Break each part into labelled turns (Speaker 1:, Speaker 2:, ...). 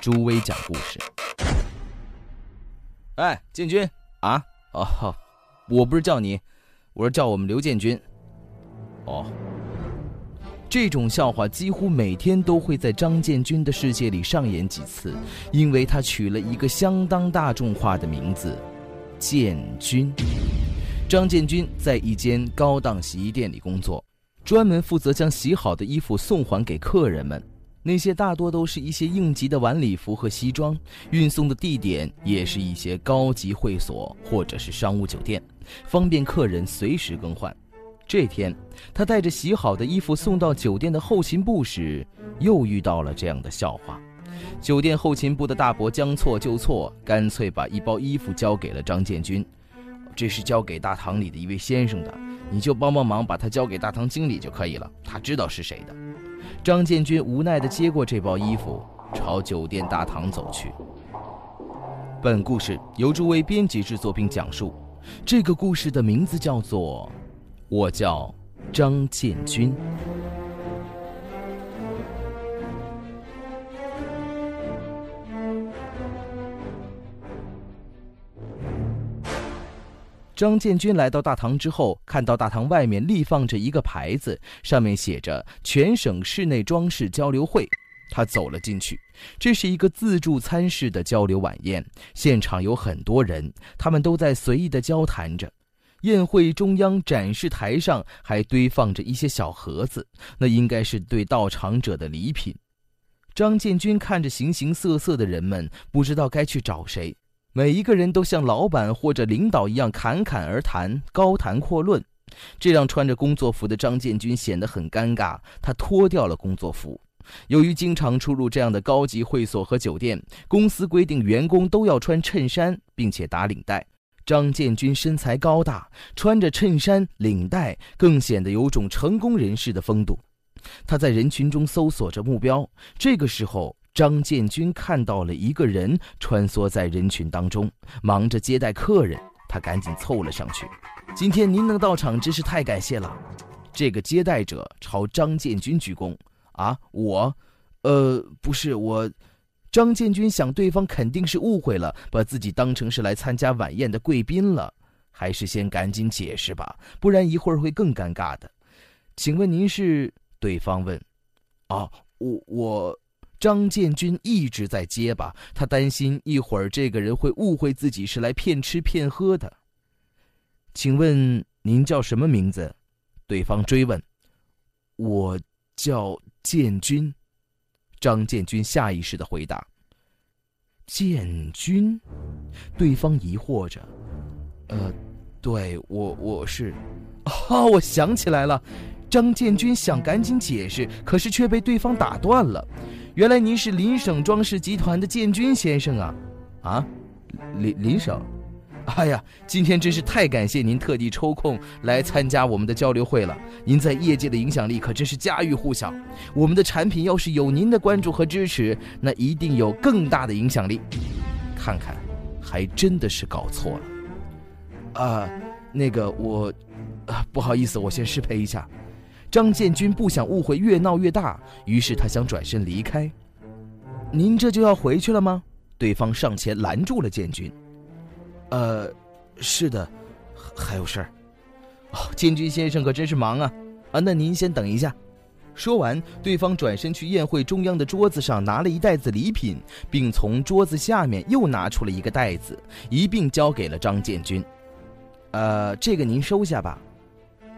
Speaker 1: 朱威讲故事。哎，建军啊！哦，我不是叫你，我是叫我们刘建军。哦，这种笑话几乎每天都会在张建军的世界里上演几次，因为他取了一个相当大众化的名字——建军。张建军在一间高档洗衣店里工作。专门负责将洗好的衣服送还给客人们，那些大多都是一些应急的晚礼服和西装，运送的地点也是一些高级会所或者是商务酒店，方便客人随时更换。这天，他带着洗好的衣服送到酒店的后勤部时，又遇到了这样的笑话。酒店后勤部的大伯将错就错，干脆把一包衣服交给了张建军，这是交给大堂里的一位先生的。你就帮帮忙，把他交给大堂经理就可以了，他知道是谁的。张建军无奈地接过这包衣服，朝酒店大堂走去。本故事由诸位编辑制作并讲述，这个故事的名字叫做《我叫张建军》。张建军来到大堂之后，看到大堂外面立放着一个牌子，上面写着“全省室内装饰交流会”。他走了进去，这是一个自助餐式的交流晚宴，现场有很多人，他们都在随意的交谈着。宴会中央展示台上还堆放着一些小盒子，那应该是对到场者的礼品。张建军看着形形色色的人们，不知道该去找谁。每一个人都像老板或者领导一样侃侃而谈、高谈阔论，这让穿着工作服的张建军显得很尴尬。他脱掉了工作服。由于经常出入这样的高级会所和酒店，公司规定员工都要穿衬衫，并且打领带。张建军身材高大，穿着衬衫、领带，更显得有种成功人士的风度。他在人群中搜索着目标。这个时候。张建军看到了一个人穿梭在人群当中，忙着接待客人。他赶紧凑了上去：“今天您能到场，真是太感谢了。”这个接待者朝张建军鞠躬：“啊，我，呃，不是我。”张建军想，对方肯定是误会了，把自己当成是来参加晚宴的贵宾了，还是先赶紧解释吧，不然一会儿会更尴尬的。请问您是？对方问：“啊，我我。”张建军一直在结巴，他担心一会儿这个人会误会自己是来骗吃骗喝的。请问您叫什么名字？对方追问。我叫建军。张建军下意识的回答。建军？对方疑惑着。呃，对我我是。哦，我想起来了。张建军想赶紧解释，可是却被对方打断了。原来您是林省装饰集团的建军先生啊，啊，林林省，哎呀，今天真是太感谢您特地抽空来参加我们的交流会了。您在业界的影响力可真是家喻户晓。我们的产品要是有您的关注和支持，那一定有更大的影响力。看看，还真的是搞错了。啊，那个我，啊，不好意思，我先失陪一下。张建军不想误会越闹越大，于是他想转身离开。您这就要回去了吗？对方上前拦住了建军。呃，是的，还有事儿。哦，建军先生可真是忙啊！啊，那您先等一下。说完，对方转身去宴会中央的桌子上拿了一袋子礼品，并从桌子下面又拿出了一个袋子，一并交给了张建军。呃，这个您收下吧。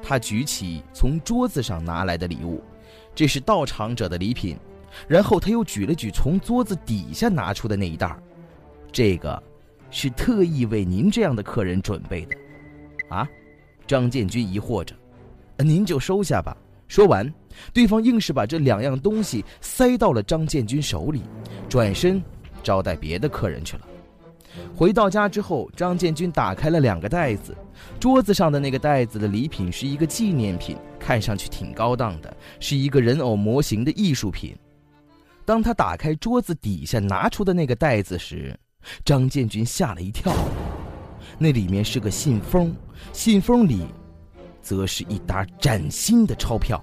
Speaker 1: 他举起从桌子上拿来的礼物，这是到场者的礼品。然后他又举了举从桌子底下拿出的那一袋儿这个是特意为您这样的客人准备的。啊？张建军疑惑着。您就收下吧。说完，对方硬是把这两样东西塞到了张建军手里，转身招待别的客人去了。回到家之后，张建军打开了两个袋子，桌子上的那个袋子的礼品是一个纪念品，看上去挺高档的，是一个人偶模型的艺术品。当他打开桌子底下拿出的那个袋子时，张建军吓了一跳，那里面是个信封，信封里，则是一沓崭新的钞票。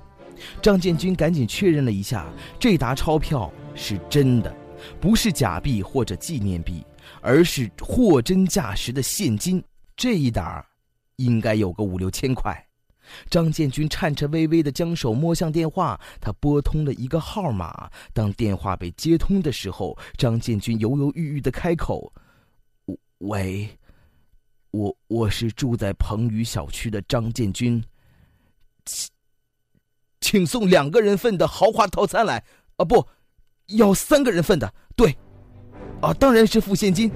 Speaker 1: 张建军赶紧确认了一下，这沓钞票是真的，不是假币或者纪念币。而是货真价实的现金，这一沓应该有个五六千块。张建军颤颤巍巍地将手摸向电话，他拨通了一个号码。当电话被接通的时候，张建军犹犹豫豫地开口：“喂，我我是住在鹏宇小区的张建军，请请送两个人份的豪华套餐来。啊，不要三个人份的，对。”啊，当然是付现金。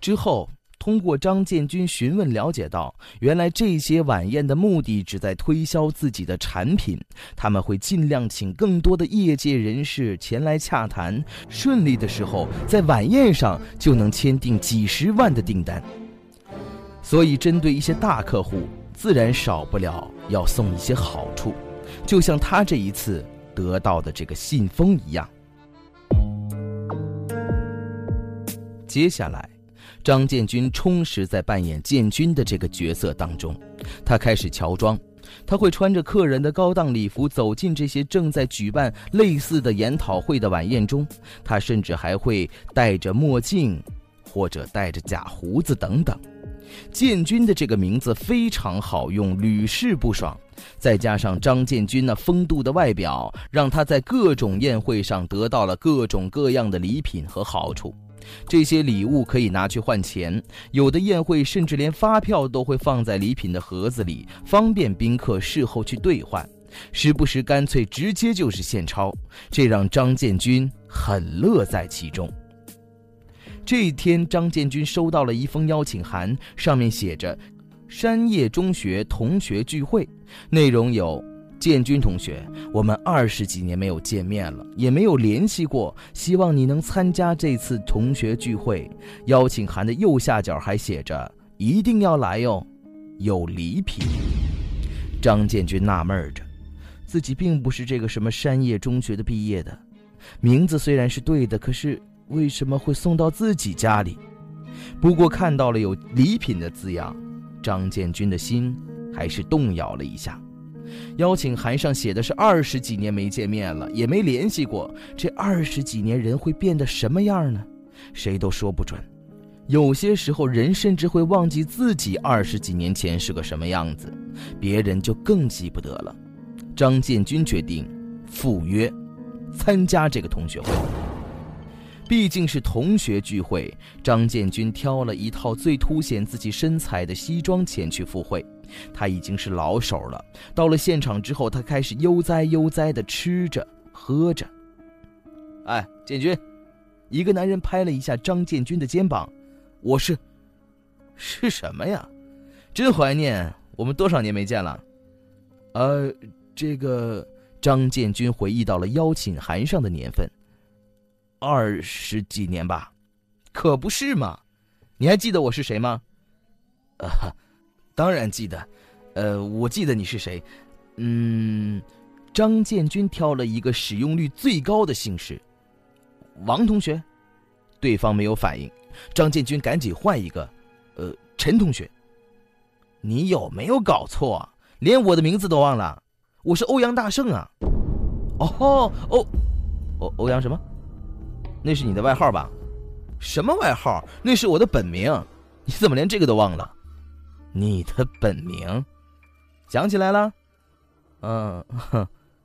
Speaker 1: 之后，通过张建军询问了解到，原来这些晚宴的目的只在推销自己的产品，他们会尽量请更多的业界人士前来洽谈，顺利的时候，在晚宴上就能签订几十万的订单。所以，针对一些大客户，自然少不了要送一些好处，就像他这一次得到的这个信封一样。接下来，张建军充实在扮演建军的这个角色当中。他开始乔装，他会穿着客人的高档礼服走进这些正在举办类似的研讨会的晚宴中。他甚至还会戴着墨镜，或者戴着假胡子等等。建军的这个名字非常好用，屡试不爽。再加上张建军那风度的外表，让他在各种宴会上得到了各种各样的礼品和好处。这些礼物可以拿去换钱，有的宴会甚至连发票都会放在礼品的盒子里，方便宾客事后去兑换。时不时干脆直接就是现钞，这让张建军很乐在其中。这一天，张建军收到了一封邀请函，上面写着“山叶中学同学聚会”，内容有。建军同学，我们二十几年没有见面了，也没有联系过。希望你能参加这次同学聚会。邀请函的右下角还写着：“一定要来哟，有礼品。”张建军纳闷着，自己并不是这个什么山叶中学的毕业的，名字虽然是对的，可是为什么会送到自己家里？不过看到了有礼品的字样，张建军的心还是动摇了一下。邀请函上写的是二十几年没见面了，也没联系过。这二十几年人会变得什么样呢？谁都说不准。有些时候，人甚至会忘记自己二十几年前是个什么样子，别人就更记不得了。张建军决定赴约，参加这个同学会。毕竟是同学聚会，张建军挑了一套最凸显自己身材的西装前去赴会。他已经是老手了。到了现场之后，他开始悠哉悠哉地吃着喝着。哎，建军，一个男人拍了一下张建军的肩膀：“我是，是什么呀？真怀念，我们多少年没见了。”呃，这个张建军回忆到了邀请函上的年份，二十几年吧？可不是嘛？你还记得我是谁吗？啊。当然记得，呃，我记得你是谁，嗯，张建军挑了一个使用率最高的姓氏，王同学，对方没有反应，张建军赶紧换一个，呃，陈同学，你有没有搞错？连我的名字都忘了？我是欧阳大圣啊！哦，欧，欧欧阳什么？那是你的外号吧？什么外号？那是我的本名，你怎么连这个都忘了？你的本名，想起来了，嗯，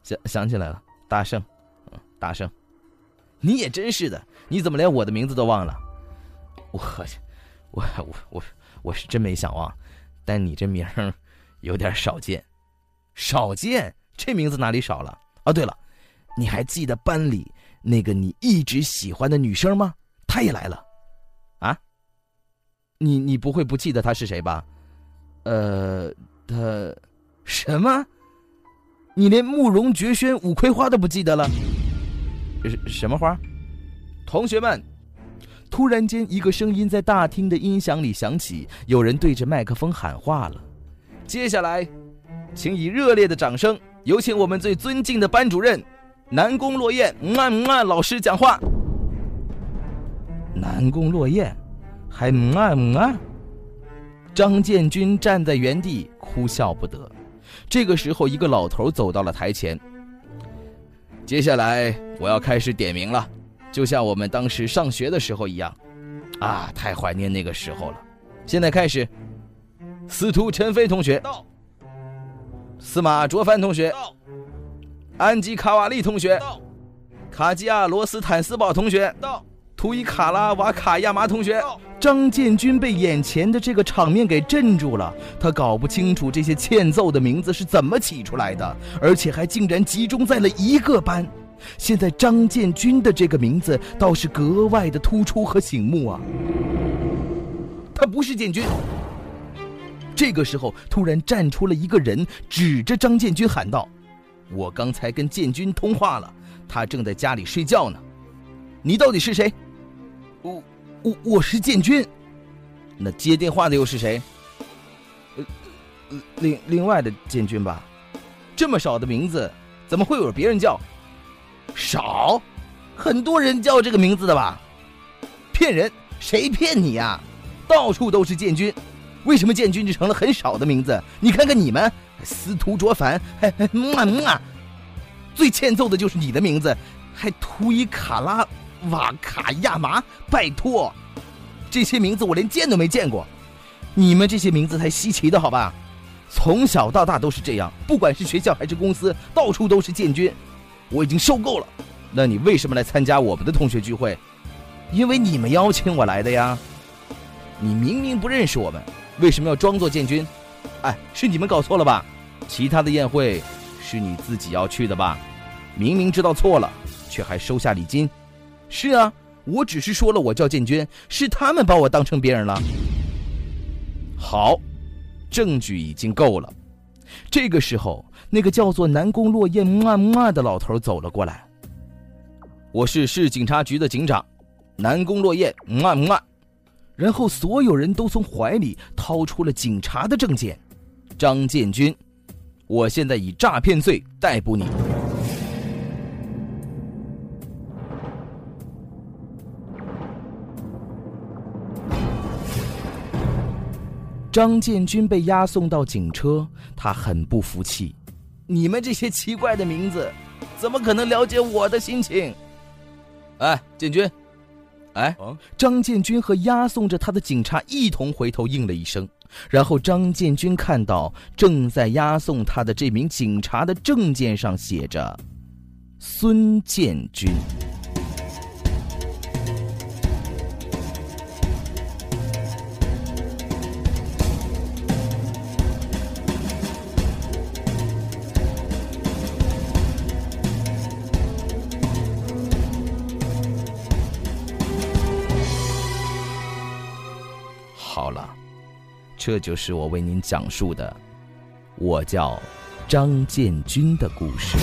Speaker 1: 想想起来了，大圣，嗯，大圣，你也真是的，你怎么连我的名字都忘了？我，我，我，我，我是真没想忘，但你这名儿有点少见，少见，这名字哪里少了？哦，对了，你还记得班里那个你一直喜欢的女生吗？她也来了，啊？你你不会不记得她是谁吧？呃，他什么？你连慕容绝轩、五葵花都不记得了？什什么花？同学们！突然间，一个声音在大厅的音响里响起，有人对着麦克风喊话了。接下来，请以热烈的掌声，有请我们最尊敬的班主任南宫落雁啊啊老师讲话。南宫落雁，还啊啊！张建军站在原地哭笑不得。这个时候，一个老头走到了台前。接下来，我要开始点名了。就像我们当时上学的时候一样，啊，太怀念那个时候了。现在开始，司徒陈飞同学到，司马卓凡同学到，安吉卡瓦利同学到，卡基亚罗斯坦斯堡同学到，图伊卡拉瓦卡亚麻同学。张建军被眼前的这个场面给镇住了，他搞不清楚这些欠揍的名字是怎么起出来的，而且还竟然集中在了一个班。现在张建军的这个名字倒是格外的突出和醒目啊！他不是建军。这个时候，突然站出了一个人，指着张建军喊道：“我刚才跟建军通话了，他正在家里睡觉呢。你到底是谁？”“我我我是建军。”“那接电话的又是谁？”“呃，另另外的建军吧。”“这么少的名字，怎么会有别人叫？”少，很多人叫这个名字的吧？骗人！谁骗你呀？到处都是建军，为什么建军就成了很少的名字？你看看你们，司徒卓凡，还嗯啊，最欠揍的就是你的名字，还图伊卡拉瓦卡亚麻，拜托，这些名字我连见都没见过，你们这些名字才稀奇的好吧？从小到大都是这样，不管是学校还是公司，到处都是建军。我已经受够了，那你为什么来参加我们的同学聚会？因为你们邀请我来的呀。你明明不认识我们，为什么要装作建军？哎，是你们搞错了吧？其他的宴会是你自己要去的吧？明明知道错了，却还收下礼金。是啊，我只是说了我叫建军，是他们把我当成别人了。好，证据已经够了。这个时候。那个叫做南宫落雁嘛嘛的老头走了过来。我是市警察局的警长，南宫落雁嘛嘛。然后所有人都从怀里掏出了警察的证件。张建军，我现在以诈骗罪逮捕你。张建军被押送到警车，他很不服气。你们这些奇怪的名字，怎么可能了解我的心情？哎，建军，哎，张建军和押送着他的警察一同回头应了一声，然后张建军看到正在押送他的这名警察的证件上写着“孙建军”。好了，这就是我为您讲述的，我叫张建军的故事。